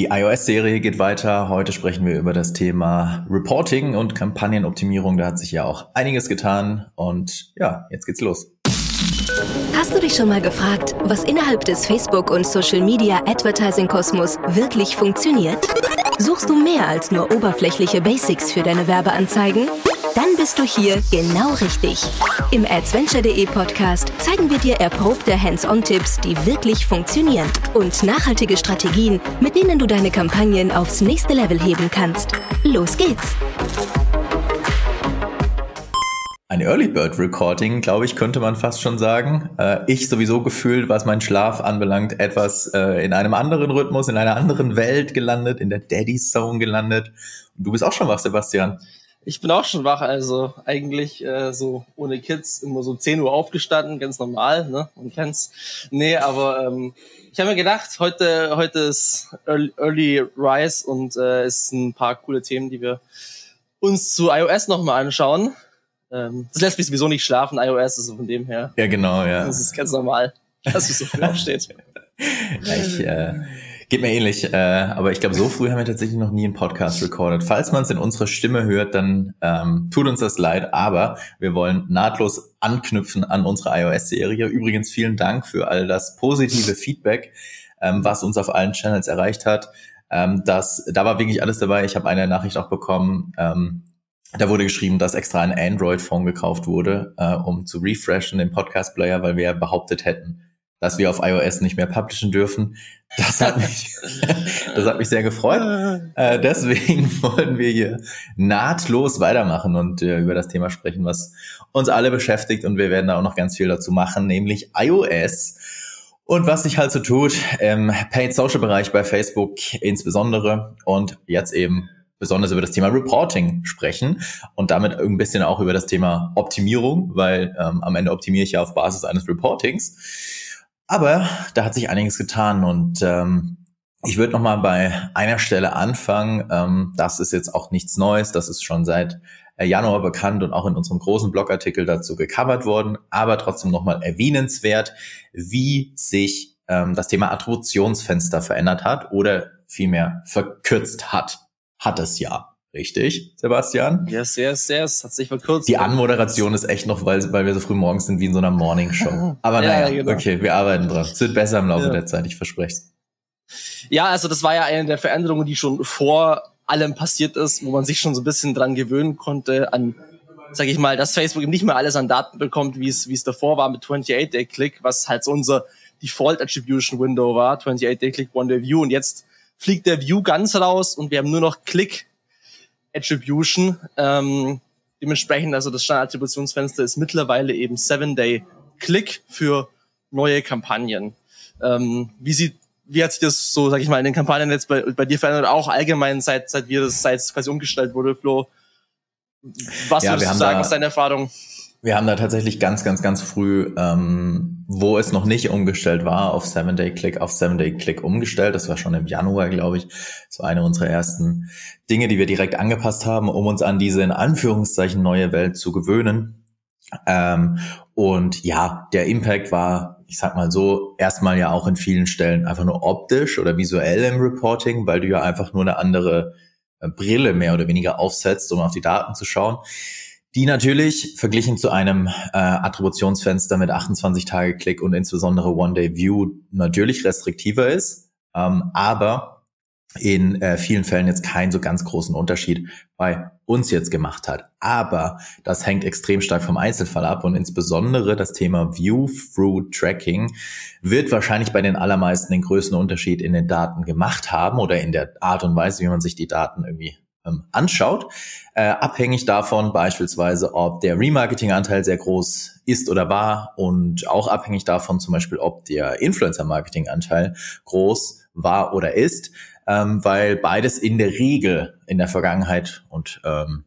Die iOS-Serie geht weiter. Heute sprechen wir über das Thema Reporting und Kampagnenoptimierung. Da hat sich ja auch einiges getan. Und ja, jetzt geht's los. Hast du dich schon mal gefragt, was innerhalb des Facebook- und Social-Media-Advertising-Kosmos wirklich funktioniert? Suchst du mehr als nur oberflächliche Basics für deine Werbeanzeigen? Dann bist du hier genau richtig. Im Adventure.de Podcast zeigen wir dir erprobte Hands-on-Tipps, die wirklich funktionieren und nachhaltige Strategien, mit denen du deine Kampagnen aufs nächste Level heben kannst. Los geht's! Ein Early Bird Recording, glaube ich, könnte man fast schon sagen. Äh, ich sowieso gefühlt, was meinen Schlaf anbelangt, etwas äh, in einem anderen Rhythmus, in einer anderen Welt gelandet, in der Daddy Zone gelandet. Und du bist auch schon wach, Sebastian. Ich bin auch schon wach, also eigentlich äh, so ohne Kids immer so 10 Uhr aufgestanden, ganz normal, ne? Man kennt's. Nee, aber ähm, ich habe mir gedacht, heute heute ist Early, Rise und äh, es sind ein paar coole Themen, die wir uns zu iOS nochmal anschauen. Ähm, das lässt mich sowieso nicht schlafen, iOS, also von dem her. Ja, genau, ja. Das ist ganz normal, dass es so früh aufsteht. ja, ich, äh, Geht mir ähnlich, äh, aber ich glaube, so früh haben wir tatsächlich noch nie einen Podcast recorded. Falls man es in unserer Stimme hört, dann ähm, tut uns das leid, aber wir wollen nahtlos anknüpfen an unsere iOS-Serie. Übrigens vielen Dank für all das positive Feedback, ähm, was uns auf allen Channels erreicht hat. Ähm, das, da war wirklich alles dabei. Ich habe eine Nachricht auch bekommen. Ähm, da wurde geschrieben, dass extra ein Android-Phone gekauft wurde, äh, um zu refreshen den Podcast-Player, weil wir behauptet hätten, dass wir auf iOS nicht mehr publishen dürfen. Das hat mich, das hat mich sehr gefreut. Äh, deswegen wollen wir hier nahtlos weitermachen und äh, über das Thema sprechen, was uns alle beschäftigt. Und wir werden da auch noch ganz viel dazu machen, nämlich iOS. Und was sich halt so tut im Paid Social Bereich bei Facebook insbesondere und jetzt eben besonders über das Thema Reporting sprechen und damit ein bisschen auch über das Thema Optimierung, weil ähm, am Ende optimiere ich ja auf Basis eines Reportings. Aber da hat sich einiges getan und ähm, ich würde noch mal bei einer Stelle anfangen. Ähm, das ist jetzt auch nichts Neues. Das ist schon seit äh, Januar bekannt und auch in unserem großen Blogartikel dazu gecovert worden. Aber trotzdem noch mal erwähnenswert, wie sich ähm, das Thema Attributionsfenster verändert hat oder vielmehr verkürzt hat. Hat es ja. Richtig, Sebastian? Yes, yes, yes. Hat sich verkürzt. Die Anmoderation ist echt noch, weil, weil wir so früh morgens sind wie in so einer Morning Show. Aber naja, ja, genau. okay, wir arbeiten dran. Es wird besser im Laufe ja. der Zeit, ich verspreche es. Ja, also das war ja eine der Veränderungen, die schon vor allem passiert ist, wo man sich schon so ein bisschen dran gewöhnen konnte, an, sag ich mal, dass Facebook eben nicht mehr alles an Daten bekommt, wie es, wie es davor war mit 28-Day-Click, was halt so unser Default Attribution Window war, 28-Day-Click, One-Day-View und jetzt fliegt der View ganz raus und wir haben nur noch Click Attribution. Ähm, dementsprechend, also das Standard-Attributionsfenster ist mittlerweile eben Seven-Day-Click für neue Kampagnen. Ähm, wie sieht wie hat sich das so, sag ich mal, in den Kampagnen jetzt bei, bei dir verändert, auch allgemein seit, seit wir das, seit es quasi umgestellt wurde, Flo? Was ja, würdest du sagen, was deine Erfahrung? Wir haben da tatsächlich ganz, ganz, ganz früh, ähm, wo es noch nicht umgestellt war, auf Seven-Day-Click, auf Seven-Day-Click umgestellt. Das war schon im Januar, glaube ich. War eine unserer ersten Dinge, die wir direkt angepasst haben, um uns an diese in Anführungszeichen neue Welt zu gewöhnen. Ähm, und ja, der Impact war, ich sag mal so, erstmal ja auch in vielen Stellen einfach nur optisch oder visuell im Reporting, weil du ja einfach nur eine andere äh, Brille mehr oder weniger aufsetzt, um auf die Daten zu schauen die natürlich verglichen zu einem äh, Attributionsfenster mit 28 Tage Klick und insbesondere One-Day-View natürlich restriktiver ist, ähm, aber in äh, vielen Fällen jetzt keinen so ganz großen Unterschied bei uns jetzt gemacht hat. Aber das hängt extrem stark vom Einzelfall ab und insbesondere das Thema View-Through-Tracking wird wahrscheinlich bei den allermeisten den größten Unterschied in den Daten gemacht haben oder in der Art und Weise, wie man sich die Daten irgendwie ähm, anschaut, äh, abhängig davon beispielsweise, ob der Remarketing-Anteil sehr groß ist oder war und auch abhängig davon zum Beispiel, ob der Influencer-Marketing-Anteil groß war oder ist, ähm, weil beides in der Regel in der Vergangenheit und ähm,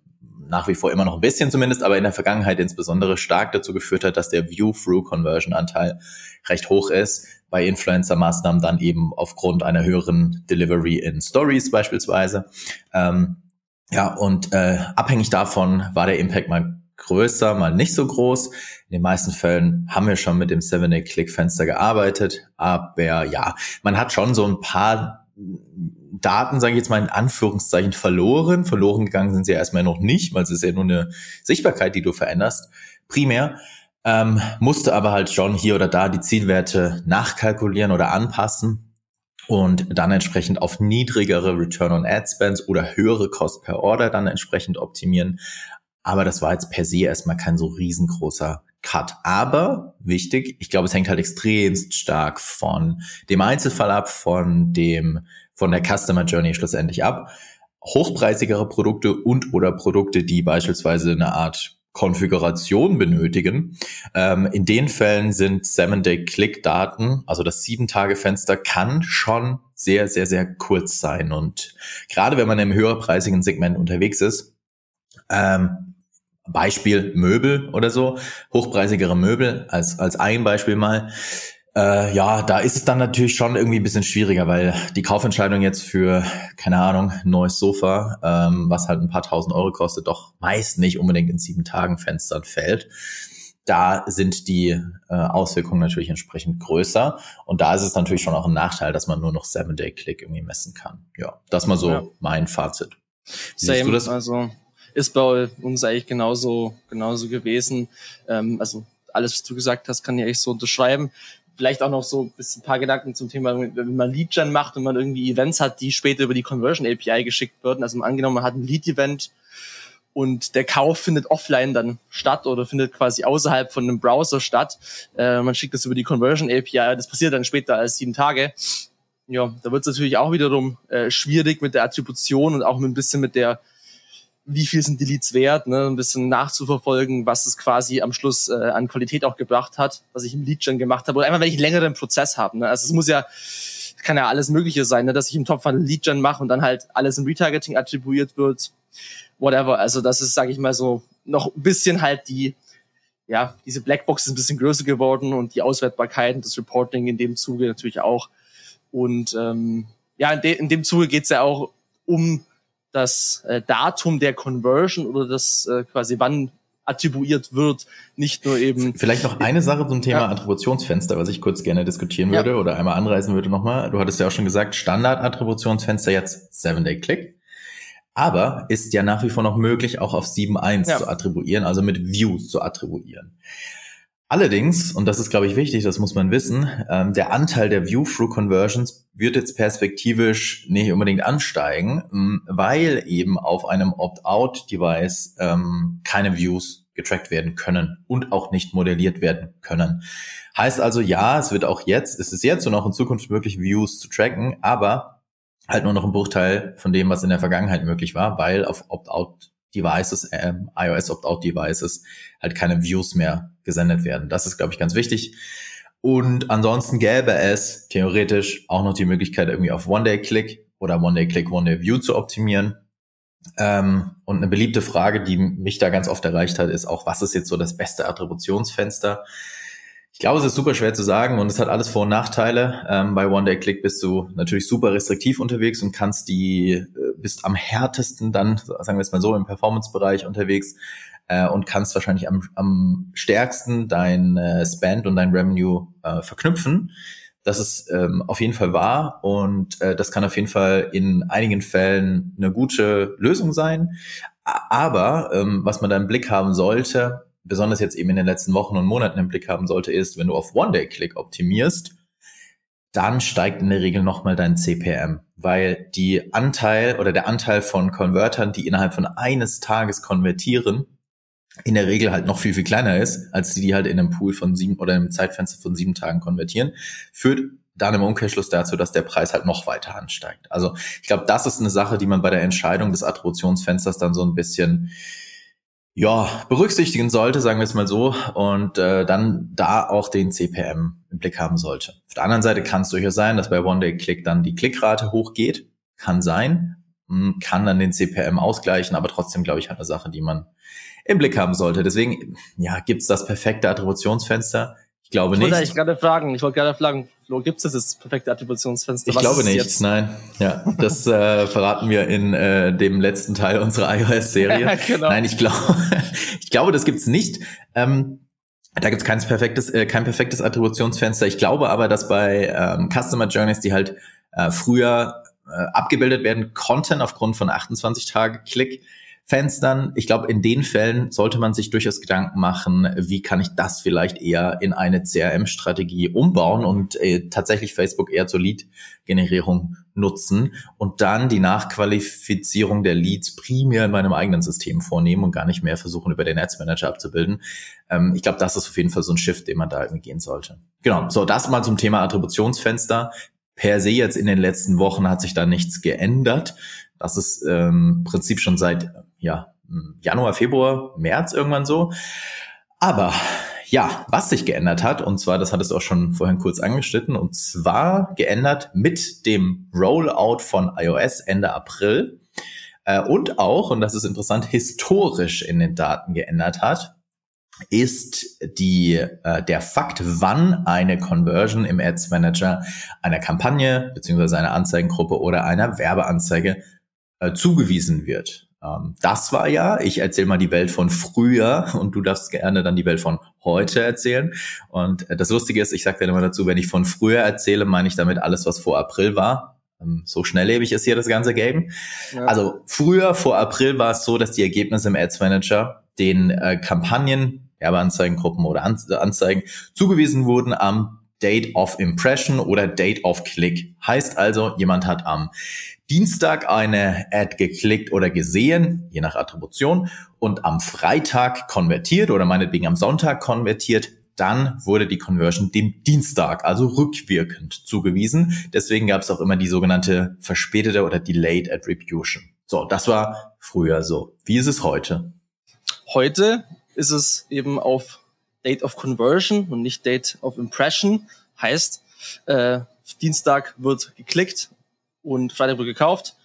nach wie vor immer noch ein bisschen zumindest, aber in der Vergangenheit insbesondere stark dazu geführt hat, dass der View-Through-Conversion-Anteil recht hoch ist. Bei Influencer-Maßnahmen dann eben aufgrund einer höheren Delivery in Stories beispielsweise. Ähm, ja, und äh, abhängig davon war der Impact mal größer, mal nicht so groß. In den meisten Fällen haben wir schon mit dem 7-Day-Click-Fenster gearbeitet, aber ja, man hat schon so ein paar Daten, sage ich jetzt mal in Anführungszeichen, verloren. Verloren gegangen sind sie ja erstmal noch nicht, weil es ist ja nur eine Sichtbarkeit, die du veränderst, primär. Ähm, musste aber halt schon hier oder da die Zielwerte nachkalkulieren oder anpassen und dann entsprechend auf niedrigere Return on Ad Spends oder höhere Cost per Order dann entsprechend optimieren. Aber das war jetzt per se erstmal kein so riesengroßer Cut. Aber wichtig, ich glaube, es hängt halt extremst stark von dem Einzelfall ab, von dem, von der Customer Journey schlussendlich ab. Hochpreisigere Produkte und oder Produkte, die beispielsweise eine Art Konfiguration benötigen. Ähm, in den Fällen sind Seven-Day-Click-Daten, also das Sieben-Tage-Fenster, kann schon sehr, sehr, sehr kurz sein. Und gerade wenn man im höherpreisigen Segment unterwegs ist, ähm, Beispiel Möbel oder so, hochpreisigere Möbel als, als ein Beispiel mal, äh, ja, da ist es dann natürlich schon irgendwie ein bisschen schwieriger, weil die Kaufentscheidung jetzt für, keine Ahnung, neues Sofa, ähm, was halt ein paar tausend Euro kostet, doch meist nicht unbedingt in sieben Tagen Fenstern fällt. Da sind die äh, Auswirkungen natürlich entsprechend größer. Und da ist es natürlich schon auch ein Nachteil, dass man nur noch Seven-Day-Click irgendwie messen kann. Ja, das mal so ja. mein Fazit. Same, also ist bei uns eigentlich genauso, genauso gewesen. Ähm, also alles, was du gesagt hast, kann ich echt so unterschreiben vielleicht auch noch so ein paar Gedanken zum Thema, wenn man Lead-Gen macht und man irgendwie Events hat, die später über die Conversion API geschickt werden. Also angenommen, man hat ein Lead-Event und der Kauf findet offline dann statt oder findet quasi außerhalb von einem Browser statt. Äh, man schickt das über die Conversion API. Das passiert dann später als sieben Tage. Ja, da wird es natürlich auch wiederum äh, schwierig mit der Attribution und auch mit ein bisschen mit der wie viel sind die Leads wert, ne? ein bisschen nachzuverfolgen, was es quasi am Schluss äh, an Qualität auch gebracht hat, was ich im Lead-Gen gemacht habe. Oder einfach, wenn ich einen längeren Prozess habe. Ne? Also es muss ja, kann ja alles Mögliche sein, ne? dass ich im Top von Lead-Gen mache und dann halt alles im Retargeting attribuiert wird. Whatever. Also das ist, sage ich mal so, noch ein bisschen halt die, ja, diese Blackbox ist ein bisschen größer geworden und die Auswertbarkeit und das Reporting in dem Zuge natürlich auch. Und ähm, ja, in, de in dem Zuge geht's ja auch um das äh, Datum der Conversion oder das äh, quasi wann attribuiert wird, nicht nur eben. Vielleicht noch eine Sache zum Thema ja. Attributionsfenster, was ich kurz gerne diskutieren würde ja. oder einmal anreißen würde nochmal. Du hattest ja auch schon gesagt, Standard-Attributionsfenster jetzt Seven-Day-Click. Aber ist ja nach wie vor noch möglich, auch auf 7.1 ja. zu attribuieren, also mit Views zu attribuieren. Allerdings, und das ist, glaube ich, wichtig, das muss man wissen, ähm, der Anteil der View-Through-Conversions wird jetzt perspektivisch nicht unbedingt ansteigen, ähm, weil eben auf einem Opt-out-Device ähm, keine Views getrackt werden können und auch nicht modelliert werden können. Heißt also, ja, es wird auch jetzt, es ist jetzt und auch in Zukunft möglich, Views zu tracken, aber halt nur noch ein Bruchteil von dem, was in der Vergangenheit möglich war, weil auf Opt-out Devices, äh, iOS Opt-out Devices halt keine Views mehr gesendet werden. Das ist, glaube ich, ganz wichtig. Und ansonsten gäbe es theoretisch auch noch die Möglichkeit, irgendwie auf One-Day-Click oder One-Day-Click, One-Day-View zu optimieren. Ähm, und eine beliebte Frage, die mich da ganz oft erreicht hat, ist auch, was ist jetzt so das beste Attributionsfenster? Ich glaube, es ist super schwer zu sagen und es hat alles Vor- und Nachteile. Ähm, bei One-Day-Click bist du natürlich super restriktiv unterwegs und kannst die, äh, bist am härtesten dann, sagen wir es mal so, im Performance-Bereich unterwegs äh, und kannst wahrscheinlich am, am stärksten dein äh, Spend und dein Revenue äh, verknüpfen. Das ist ähm, auf jeden Fall wahr und äh, das kann auf jeden Fall in einigen Fällen eine gute Lösung sein. Aber ähm, was man da im Blick haben sollte, besonders jetzt eben in den letzten Wochen und Monaten im Blick haben sollte, ist, wenn du auf One-Day-Click optimierst, dann steigt in der Regel nochmal dein CPM, weil die Anteil oder der Anteil von Konvertern, die innerhalb von eines Tages konvertieren, in der Regel halt noch viel, viel kleiner ist, als die, die halt in einem Pool von sieben oder einem Zeitfenster von sieben Tagen konvertieren, führt dann im Umkehrschluss dazu, dass der Preis halt noch weiter ansteigt. Also ich glaube, das ist eine Sache, die man bei der Entscheidung des Attributionsfensters dann so ein bisschen ja, berücksichtigen sollte, sagen wir es mal so, und äh, dann da auch den CPM im Blick haben sollte. Auf der anderen Seite kann es durchaus sein, dass bei One-Day-Click dann die Klickrate hochgeht. Kann sein, hm, kann dann den CPM ausgleichen, aber trotzdem, glaube ich, eine Sache, die man im Blick haben sollte. Deswegen, ja, gibt's das perfekte Attributionsfenster? Ich glaube nicht. Ich wollte gerade fragen, ich wollte gerade fragen, Flo, gibt es das perfekte Attributionsfenster? Ich Was glaube nicht, jetzt? nein. Ja, das äh, verraten wir in äh, dem letzten Teil unserer iOS-Serie. genau. Nein, ich glaube, ich glaube, das gibt's nicht. Ähm, da gibt's kein perfektes, äh, kein perfektes Attributionsfenster. Ich glaube aber, dass bei ähm, Customer Journeys, die halt äh, früher äh, abgebildet werden konnten aufgrund von 28 Tage Klick. Fenstern. Ich glaube, in den Fällen sollte man sich durchaus Gedanken machen, wie kann ich das vielleicht eher in eine CRM-Strategie umbauen und äh, tatsächlich Facebook eher zur Lead-Generierung nutzen und dann die Nachqualifizierung der Leads primär in meinem eigenen System vornehmen und gar nicht mehr versuchen, über den Ads Manager abzubilden. Ähm, ich glaube, das ist auf jeden Fall so ein Shift, den man da irgendwie gehen sollte. Genau, so das mal zum Thema Attributionsfenster. Per se jetzt in den letzten Wochen hat sich da nichts geändert. Das ist ähm, im Prinzip schon seit ja, Januar, Februar, März irgendwann so. Aber ja, was sich geändert hat, und zwar, das hattest du auch schon vorhin kurz angeschnitten, und zwar geändert mit dem Rollout von iOS Ende April äh, und auch, und das ist interessant, historisch in den Daten geändert hat, ist die, äh, der Fakt, wann eine Conversion im Ads Manager einer Kampagne beziehungsweise einer Anzeigengruppe oder einer Werbeanzeige äh, zugewiesen wird. Ähm, das war ja, ich erzähle mal die Welt von früher und du darfst gerne dann die Welt von heute erzählen. Und äh, das Lustige ist, ich sage dir immer dazu, wenn ich von früher erzähle, meine ich damit alles, was vor April war. Ähm, so schnelllebig ist hier das ganze Game. Ja. Also früher, vor April war es so, dass die Ergebnisse im Ads Manager den äh, Kampagnen, Werbeanzeigengruppen oder Anzeigen zugewiesen wurden am Date of Impression oder Date of Click. Heißt also, jemand hat am Dienstag eine Ad geklickt oder gesehen, je nach Attribution, und am Freitag konvertiert oder meinetwegen am Sonntag konvertiert, dann wurde die Conversion dem Dienstag, also rückwirkend zugewiesen. Deswegen gab es auch immer die sogenannte verspätete oder delayed attribution. So, das war früher so. Wie ist es heute? Heute ist es eben auf Date of Conversion und nicht Date of Impression. Heißt, äh, Dienstag wird geklickt und Freitag wird gekauft.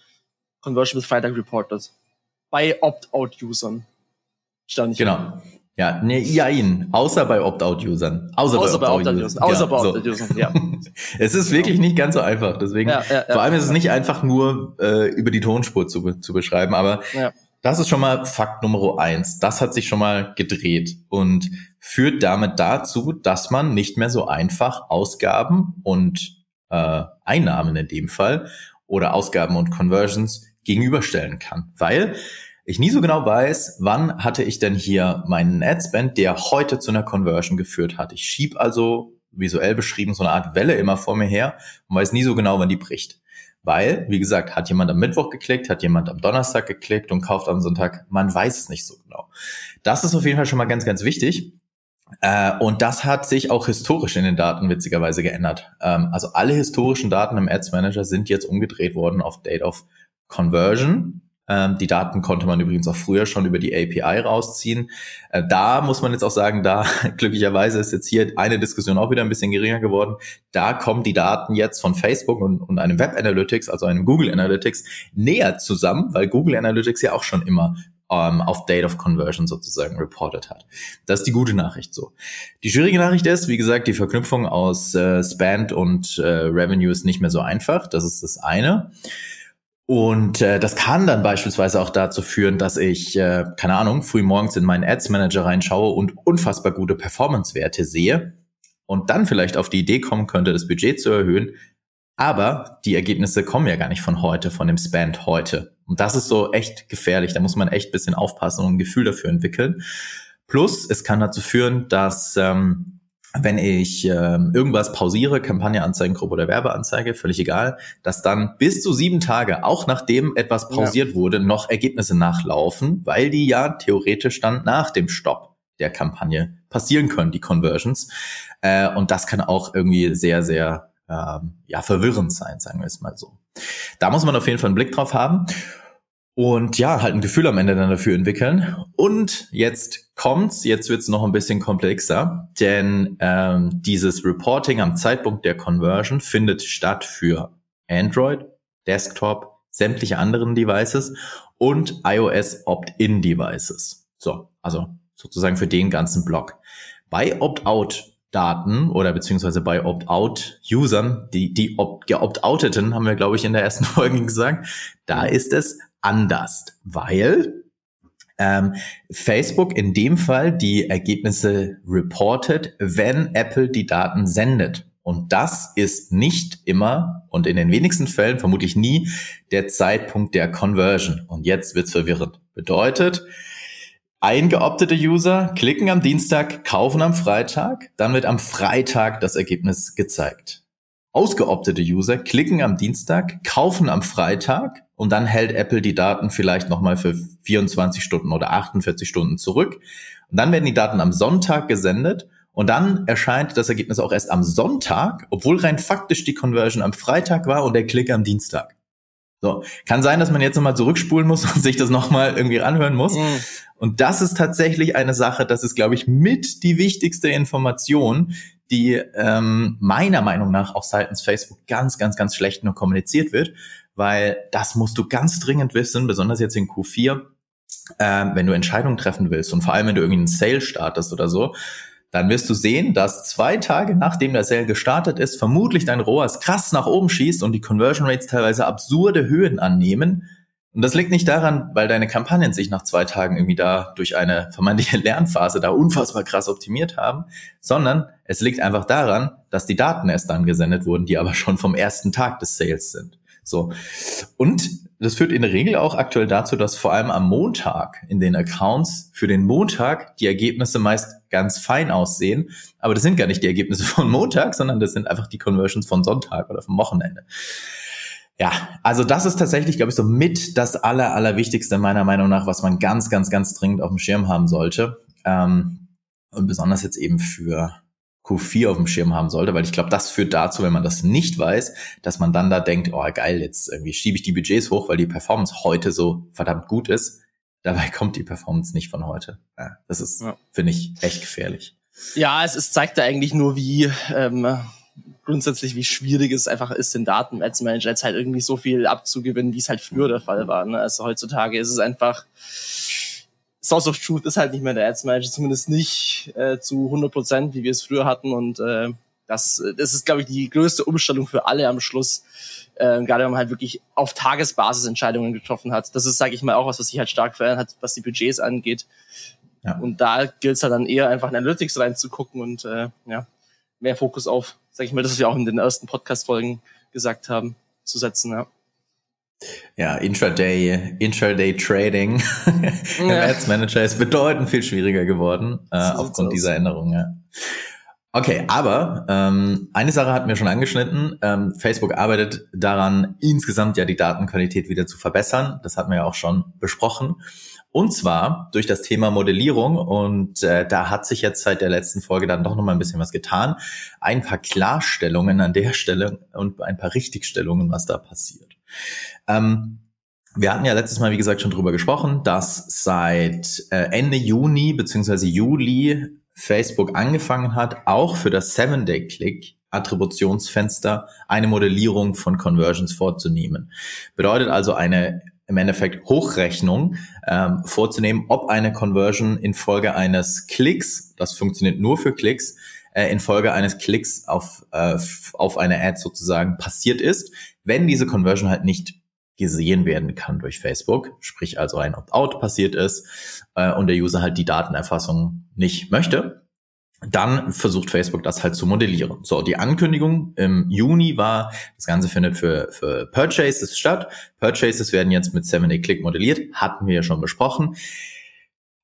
Conversion wird Freitag reported. Bei Opt-out-Usern. Stand nicht. Genau. Ja, ne, ja, ihn. Außer bei Opt-out-Usern. Außer, Außer, bei Opt-out-Usern. Außer bei Opt-out-Usern, ja. es ist wirklich nicht ganz so einfach. Deswegen, ja, ja, vor allem ist es nicht einfach nur äh, über die Tonspur zu, zu beschreiben, aber das ist schon mal Fakt Nummer eins. Das hat sich schon mal gedreht und führt damit dazu, dass man nicht mehr so einfach Ausgaben und äh, Einnahmen in dem Fall oder Ausgaben und Conversions gegenüberstellen kann. Weil ich nie so genau weiß, wann hatte ich denn hier meinen Adspend, der heute zu einer Conversion geführt hat. Ich schieb also visuell beschrieben so eine Art Welle immer vor mir her und weiß nie so genau, wann die bricht. Weil, wie gesagt, hat jemand am Mittwoch geklickt, hat jemand am Donnerstag geklickt und kauft am Sonntag. Man weiß es nicht so genau. Das ist auf jeden Fall schon mal ganz, ganz wichtig. Äh, und das hat sich auch historisch in den Daten witzigerweise geändert. Ähm, also alle historischen Daten im Ads Manager sind jetzt umgedreht worden auf Date of Conversion. Ähm, die Daten konnte man übrigens auch früher schon über die API rausziehen. Äh, da muss man jetzt auch sagen, da glücklicherweise ist jetzt hier eine Diskussion auch wieder ein bisschen geringer geworden. Da kommen die Daten jetzt von Facebook und, und einem Web Analytics, also einem Google Analytics, näher zusammen, weil Google Analytics ja auch schon immer ähm, auf Date of Conversion sozusagen reported hat. Das ist die gute Nachricht so. Die schwierige Nachricht ist, wie gesagt, die Verknüpfung aus äh, Spend und äh, Revenue ist nicht mehr so einfach. Das ist das eine. Und äh, das kann dann beispielsweise auch dazu führen, dass ich, äh, keine Ahnung, früh morgens in meinen Ads Manager reinschaue und unfassbar gute Performance-Werte sehe und dann vielleicht auf die Idee kommen könnte, das Budget zu erhöhen. Aber die Ergebnisse kommen ja gar nicht von heute, von dem Spend heute. Und das ist so echt gefährlich. Da muss man echt bisschen aufpassen und ein Gefühl dafür entwickeln. Plus, es kann dazu führen, dass ähm, wenn ich ähm, irgendwas pausiere, Kampagne, Anzeigengruppe oder Werbeanzeige, völlig egal, dass dann bis zu sieben Tage, auch nachdem etwas pausiert ja. wurde, noch Ergebnisse nachlaufen, weil die ja theoretisch dann nach dem Stopp der Kampagne passieren können, die Conversions. Äh, und das kann auch irgendwie sehr, sehr ähm, ja, verwirrend sein, sagen wir es mal so. Da muss man auf jeden Fall einen Blick drauf haben und ja, halt ein Gefühl am Ende dann dafür entwickeln. Und jetzt kommt's, jetzt wird's noch ein bisschen komplexer, denn ähm, dieses Reporting am Zeitpunkt der Conversion findet statt für Android, Desktop, sämtliche anderen Devices und iOS Opt-in-Devices. So, also sozusagen für den ganzen Block. Bei Opt-out Daten oder beziehungsweise bei Opt-out-Usern, die, die opt, geopt-outeten, haben wir, glaube ich, in der ersten Folge gesagt, da ist es anders, weil ähm, Facebook in dem Fall die Ergebnisse reportet, wenn Apple die Daten sendet. Und das ist nicht immer und in den wenigsten Fällen vermutlich nie der Zeitpunkt der Conversion. Und jetzt wird's verwirrend. Bedeutet, eingeoptete User klicken am Dienstag, kaufen am Freitag, dann wird am Freitag das Ergebnis gezeigt. Ausgeoptete User klicken am Dienstag, kaufen am Freitag und dann hält Apple die Daten vielleicht nochmal für 24 Stunden oder 48 Stunden zurück. Und dann werden die Daten am Sonntag gesendet und dann erscheint das Ergebnis auch erst am Sonntag, obwohl rein faktisch die Conversion am Freitag war und der Klick am Dienstag. So, kann sein, dass man jetzt nochmal zurückspulen muss und sich das nochmal irgendwie anhören muss. Mhm. Und das ist tatsächlich eine Sache, das ist, glaube ich, mit die wichtigste Information, die ähm, meiner Meinung nach auch seitens Facebook ganz, ganz, ganz schlecht nur kommuniziert wird, weil das musst du ganz dringend wissen, besonders jetzt in Q4, äh, wenn du Entscheidungen treffen willst und vor allem, wenn du irgendwie einen Sale startest oder so, dann wirst du sehen, dass zwei Tage nachdem der Sale gestartet ist, vermutlich dein ROAS krass nach oben schießt und die Conversion Rates teilweise absurde Höhen annehmen. Und das liegt nicht daran, weil deine Kampagnen sich nach zwei Tagen irgendwie da durch eine vermeintliche Lernphase da unfassbar krass optimiert haben, sondern es liegt einfach daran, dass die Daten erst dann gesendet wurden, die aber schon vom ersten Tag des Sales sind. So. Und das führt in der Regel auch aktuell dazu, dass vor allem am Montag in den Accounts für den Montag die Ergebnisse meist ganz fein aussehen. Aber das sind gar nicht die Ergebnisse von Montag, sondern das sind einfach die Conversions von Sonntag oder vom Wochenende. Ja, also das ist tatsächlich, glaube ich, so mit das aller, allerwichtigste meiner Meinung nach, was man ganz, ganz, ganz dringend auf dem Schirm haben sollte. Ähm, und besonders jetzt eben für Q4 auf dem Schirm haben sollte, weil ich glaube, das führt dazu, wenn man das nicht weiß, dass man dann da denkt, oh geil, jetzt irgendwie schiebe ich die Budgets hoch, weil die Performance heute so verdammt gut ist. Dabei kommt die Performance nicht von heute. Ja, das ist, ja. finde ich, echt gefährlich. Ja, es, es zeigt da eigentlich nur, wie ähm, grundsätzlich, wie schwierig es einfach ist, den Daten Ads Manager jetzt halt irgendwie so viel abzugewinnen, wie es halt früher der Fall war. Ne? Also heutzutage ist es einfach Source of Truth ist halt nicht mehr der Ads Manager, zumindest nicht äh, zu 100 Prozent, wie wir es früher hatten. Und äh, das, das ist, glaube ich, die größte Umstellung für alle am Schluss. Äh, gerade wenn man halt wirklich auf Tagesbasis Entscheidungen getroffen hat. Das ist, sage ich mal, auch was, was sich halt stark verändert hat, was die Budgets angeht. Ja. Und da gilt es halt dann eher einfach in Analytics reinzugucken und äh, ja, mehr Fokus auf, sage ich mal, das, was wir auch in den ersten Podcast-Folgen gesagt haben, zu setzen. Ja. Ja, Intraday, Intraday Trading im ja. Ads Manager ist bedeutend viel schwieriger geworden äh, aufgrund dieser Änderungen. Ja. Okay, aber ähm, eine Sache hatten wir schon angeschnitten. Ähm, Facebook arbeitet daran, insgesamt ja die Datenqualität wieder zu verbessern. Das hatten wir ja auch schon besprochen. Und zwar durch das Thema Modellierung. Und äh, da hat sich jetzt seit der letzten Folge dann doch nochmal ein bisschen was getan. Ein paar Klarstellungen an der Stelle und ein paar Richtigstellungen, was da passiert. Ähm, wir hatten ja letztes Mal, wie gesagt, schon drüber gesprochen, dass seit äh, Ende Juni beziehungsweise Juli Facebook angefangen hat, auch für das Seven-Day-Click Attributionsfenster eine Modellierung von Conversions vorzunehmen. Bedeutet also eine im Endeffekt Hochrechnung ähm, vorzunehmen, ob eine Conversion infolge eines Klicks, das funktioniert nur für Klicks, äh, infolge eines Klicks auf, äh, auf eine Ad sozusagen passiert ist, wenn diese Conversion halt nicht gesehen werden kann durch Facebook, sprich also ein Opt-out passiert ist äh, und der User halt die Datenerfassung nicht möchte, dann versucht Facebook das halt zu modellieren. So, die Ankündigung im Juni war, das Ganze findet für, für Purchases statt. Purchases werden jetzt mit 7-Day-Click modelliert, hatten wir ja schon besprochen.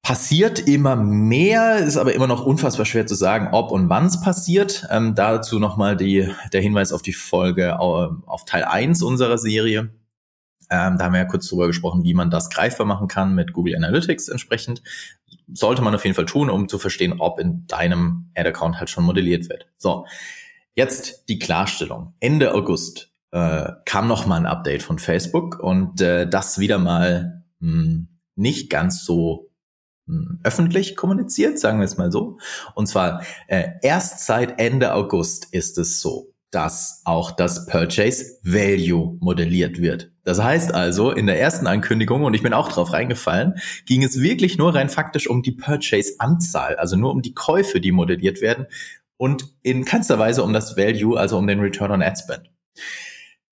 Passiert immer mehr, ist aber immer noch unfassbar schwer zu sagen, ob und wann es passiert. Ähm, dazu nochmal die, der Hinweis auf die Folge auf Teil 1 unserer Serie. Ähm, da haben wir ja kurz drüber gesprochen, wie man das greifbar machen kann mit Google Analytics entsprechend. Sollte man auf jeden Fall tun, um zu verstehen, ob in deinem Ad-Account halt schon modelliert wird. So, jetzt die Klarstellung. Ende August äh, kam noch mal ein Update von Facebook und äh, das wieder mal mh, hm, nicht ganz so hm, öffentlich kommuniziert, sagen wir es mal so. Und zwar äh, erst seit Ende August ist es so, dass auch das Purchase Value modelliert wird. Das heißt also, in der ersten Ankündigung, und ich bin auch drauf reingefallen, ging es wirklich nur rein faktisch um die Purchase-Anzahl, also nur um die Käufe, die modelliert werden und in keinster Weise um das Value, also um den Return on Ad Spend.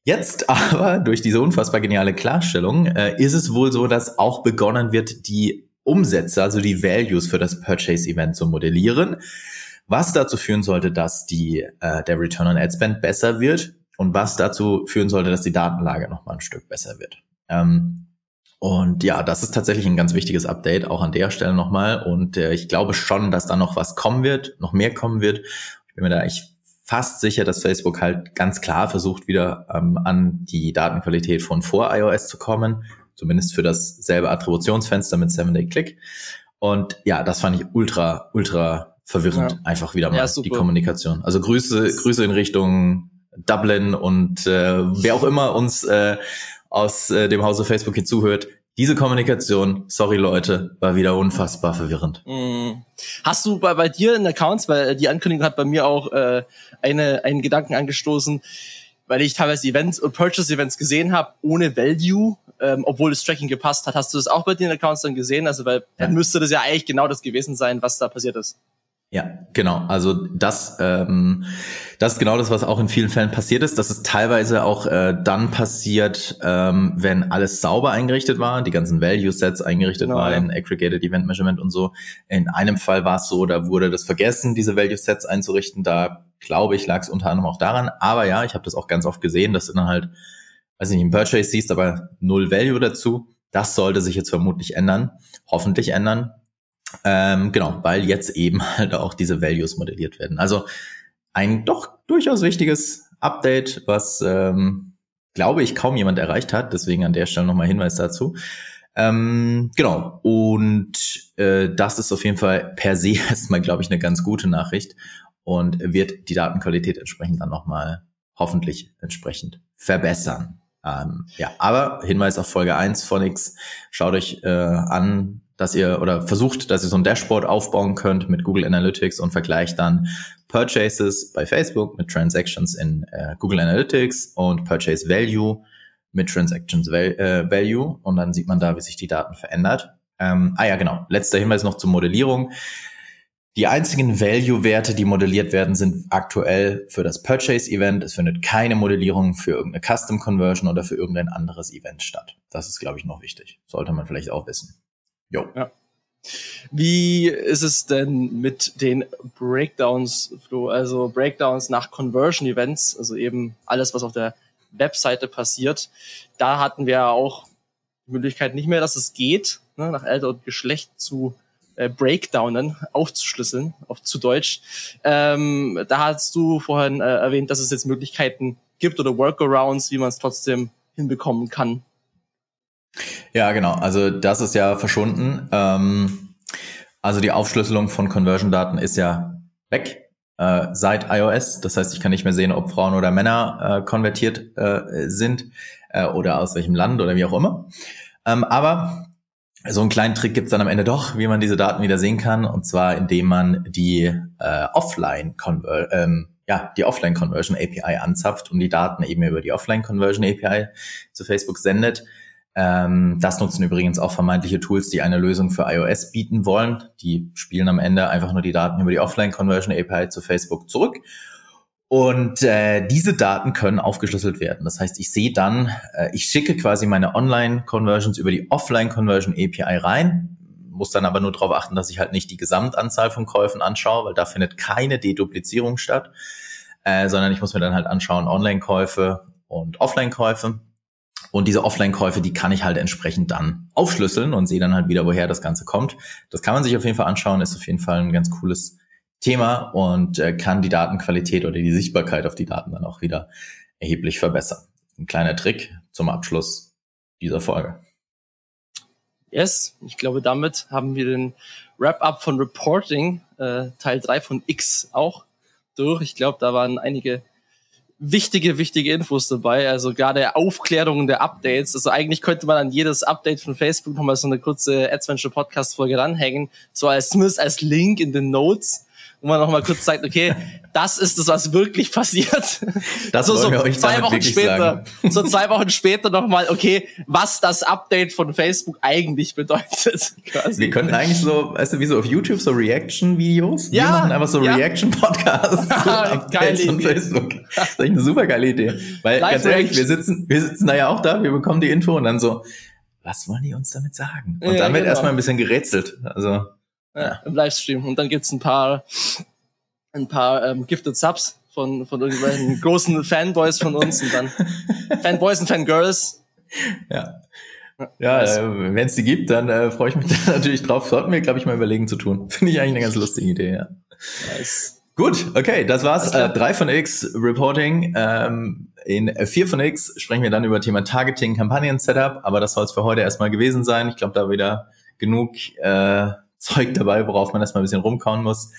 Jetzt aber, durch diese unfassbar geniale Klarstellung, äh, ist es wohl so, dass auch begonnen wird, die Umsätze, also die Values für das Purchase-Event zu modellieren. Was dazu führen sollte, dass die, äh, der Return on Ad Spend besser wird und was dazu führen sollte, dass die Datenlage nochmal ein Stück besser wird. Ähm, und ja, das ist tatsächlich ein ganz wichtiges Update, auch an der Stelle nochmal. Und äh, ich glaube schon, dass da noch was kommen wird, noch mehr kommen wird. Ich bin mir da echt fast sicher, dass Facebook halt ganz klar versucht, wieder ähm, an die Datenqualität von vor iOS zu kommen. Zumindest für dasselbe Attributionsfenster mit 7-Day-Click. Und ja, das fand ich ultra, ultra verwirrend. Ja. Einfach wieder mal ja, die Kommunikation. Also Grüße, Grüße in Richtung Dublin und äh, wer auch immer uns äh, aus äh, dem Hause Facebook hier zuhört, diese Kommunikation, sorry Leute, war wieder unfassbar verwirrend. Mm. Hast du bei, bei dir in Accounts, weil die Ankündigung hat bei mir auch äh, eine, einen Gedanken angestoßen, weil ich teilweise Events und Purchase-Events gesehen habe, ohne Value, ähm, obwohl das Tracking gepasst hat. Hast du das auch bei dir in Accounts dann gesehen? Also, weil ja. dann müsste das ja eigentlich genau das gewesen sein, was da passiert ist. Ja, genau. Also das, ähm, das ist genau das, was auch in vielen Fällen passiert ist. Das ist teilweise auch äh, dann passiert, ähm, wenn alles sauber eingerichtet war, die ganzen Value-Sets eingerichtet genau, waren, ja. Aggregated Event Measurement und so. In einem Fall war es so, da wurde das vergessen, diese Value-Sets einzurichten. Da glaube ich, lag es unter anderem auch daran. Aber ja, ich habe das auch ganz oft gesehen, dass du dann halt, weiß ich nicht, im Purchase siehst, aber null Value dazu. Das sollte sich jetzt vermutlich ändern, hoffentlich ändern ähm, genau, weil jetzt eben halt auch diese Values modelliert werden. Also ein doch durchaus wichtiges Update, was ähm, glaube ich kaum jemand erreicht hat. Deswegen an der Stelle nochmal Hinweis dazu. Ähm, genau. Und äh, das ist auf jeden Fall per se erstmal, glaube ich, eine ganz gute Nachricht und wird die Datenqualität entsprechend dann nochmal hoffentlich entsprechend verbessern. Ähm, ja, aber Hinweis auf Folge 1 von X. Schaut euch äh, an, dass ihr oder versucht, dass ihr so ein Dashboard aufbauen könnt mit Google Analytics und vergleicht dann Purchases bei Facebook mit Transactions in äh, Google Analytics und Purchase Value mit Transactions Val äh, Value und dann sieht man da, wie sich die Daten verändert. Ähm, ah ja, genau. Letzter Hinweis noch zur Modellierung. Die einzigen Value-Werte, die modelliert werden, sind aktuell für das Purchase-Event. Es findet keine Modellierung für irgendeine Custom-Conversion oder für irgendein anderes Event statt. Das ist, glaube ich, noch wichtig. Sollte man vielleicht auch wissen. Jo. Ja. Wie ist es denn mit den Breakdowns, Flo? Also Breakdowns nach Conversion Events, also eben alles, was auf der Webseite passiert. Da hatten wir auch die Möglichkeit nicht mehr, dass es geht, ne, nach Alter und Geschlecht zu äh, Breakdownen, aufzuschlüsseln, auf zu Deutsch. Ähm, da hast du vorhin äh, erwähnt, dass es jetzt Möglichkeiten gibt oder Workarounds, wie man es trotzdem hinbekommen kann. Ja, genau. Also das ist ja verschwunden. Ähm, also die Aufschlüsselung von Conversion-Daten ist ja weg äh, seit iOS. Das heißt, ich kann nicht mehr sehen, ob Frauen oder Männer äh, konvertiert äh, sind äh, oder aus welchem Land oder wie auch immer. Ähm, aber so einen kleinen Trick gibt's dann am Ende doch, wie man diese Daten wieder sehen kann, und zwar indem man die äh, Offline Conver ähm, ja, die Offline Conversion API anzapft und die Daten eben über die Offline Conversion API zu Facebook sendet. Ähm, das nutzen übrigens auch vermeintliche Tools, die eine Lösung für iOS bieten wollen. Die spielen am Ende einfach nur die Daten über die Offline Conversion API zu Facebook zurück. Und äh, diese Daten können aufgeschlüsselt werden. Das heißt, ich sehe dann, äh, ich schicke quasi meine Online-Conversions über die Offline-Conversion API rein, muss dann aber nur darauf achten, dass ich halt nicht die Gesamtanzahl von Käufen anschaue, weil da findet keine Deduplizierung statt, äh, sondern ich muss mir dann halt anschauen Online-Käufe und Offline-Käufe. Und diese Offline-Käufe, die kann ich halt entsprechend dann aufschlüsseln und sehe dann halt wieder, woher das Ganze kommt. Das kann man sich auf jeden Fall anschauen, ist auf jeden Fall ein ganz cooles Thema und äh, kann die Datenqualität oder die Sichtbarkeit auf die Daten dann auch wieder erheblich verbessern. Ein kleiner Trick zum Abschluss dieser Folge. Yes, ich glaube, damit haben wir den Wrap-up von Reporting, äh, Teil 3 von X auch durch. Ich glaube, da waren einige wichtige, wichtige Infos dabei. Also gerade Aufklärung der Updates. Also eigentlich könnte man an jedes Update von Facebook nochmal so eine kurze Adventure Podcast Folge ranhängen. So als zumindest als Link in den Notes wo man noch mal kurz sagt, okay, das ist es, was wirklich passiert. Das so, so zwei Wochen später, sagen. so zwei Wochen später noch mal, okay, was das Update von Facebook eigentlich bedeutet. Quasi. Wir könnten eigentlich so, weißt du, wie so auf YouTube so Reaction-Videos. Ja. Wir machen einfach so ja. Reaction-Podcasts Updates von Facebook. Das ist eigentlich eine super geile Idee. Weil Live ganz ehrlich, wir sitzen, wir sitzen da ja auch da, wir bekommen die Info und dann so, was wollen die uns damit sagen? Und ja, dann wird genau. erstmal ein bisschen gerätselt. Also ja, im Livestream. Und dann gibt's ein paar ein paar ähm, Gifted Subs von, von irgendwelchen großen Fanboys von uns und dann Fanboys und Fangirls. Ja. Ja, äh, wenn es die gibt, dann äh, freue ich mich da natürlich drauf. Sollten wir, glaube ich, mal überlegen zu tun. Finde ich eigentlich eine ganz lustige Idee, ja. Nice. Gut, okay, das war's. Äh, drei von X Reporting. Ähm, in vier von X sprechen wir dann über Thema Targeting, Kampagnen-Setup, aber das soll es für heute erstmal gewesen sein. Ich glaube, da wieder genug äh, Zeug dabei, worauf man erstmal ein bisschen rumkauen muss.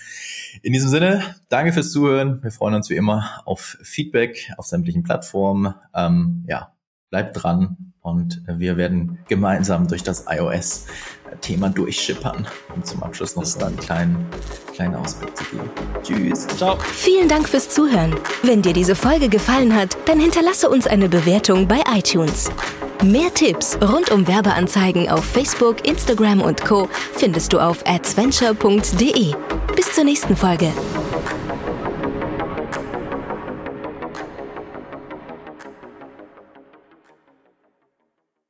In diesem Sinne, danke fürs Zuhören. Wir freuen uns wie immer auf Feedback auf sämtlichen Plattformen. Ähm, ja, bleibt dran und wir werden gemeinsam durch das iOS-Thema durchschippern, um zum Abschluss noch einen kleinen, kleinen Ausblick zu geben. Tschüss. Ciao. Vielen Dank fürs Zuhören. Wenn dir diese Folge gefallen hat, dann hinterlasse uns eine Bewertung bei iTunes. Mehr Tipps rund um Werbeanzeigen auf Facebook, Instagram und Co. findest du auf adventure.de. Bis zur nächsten Folge.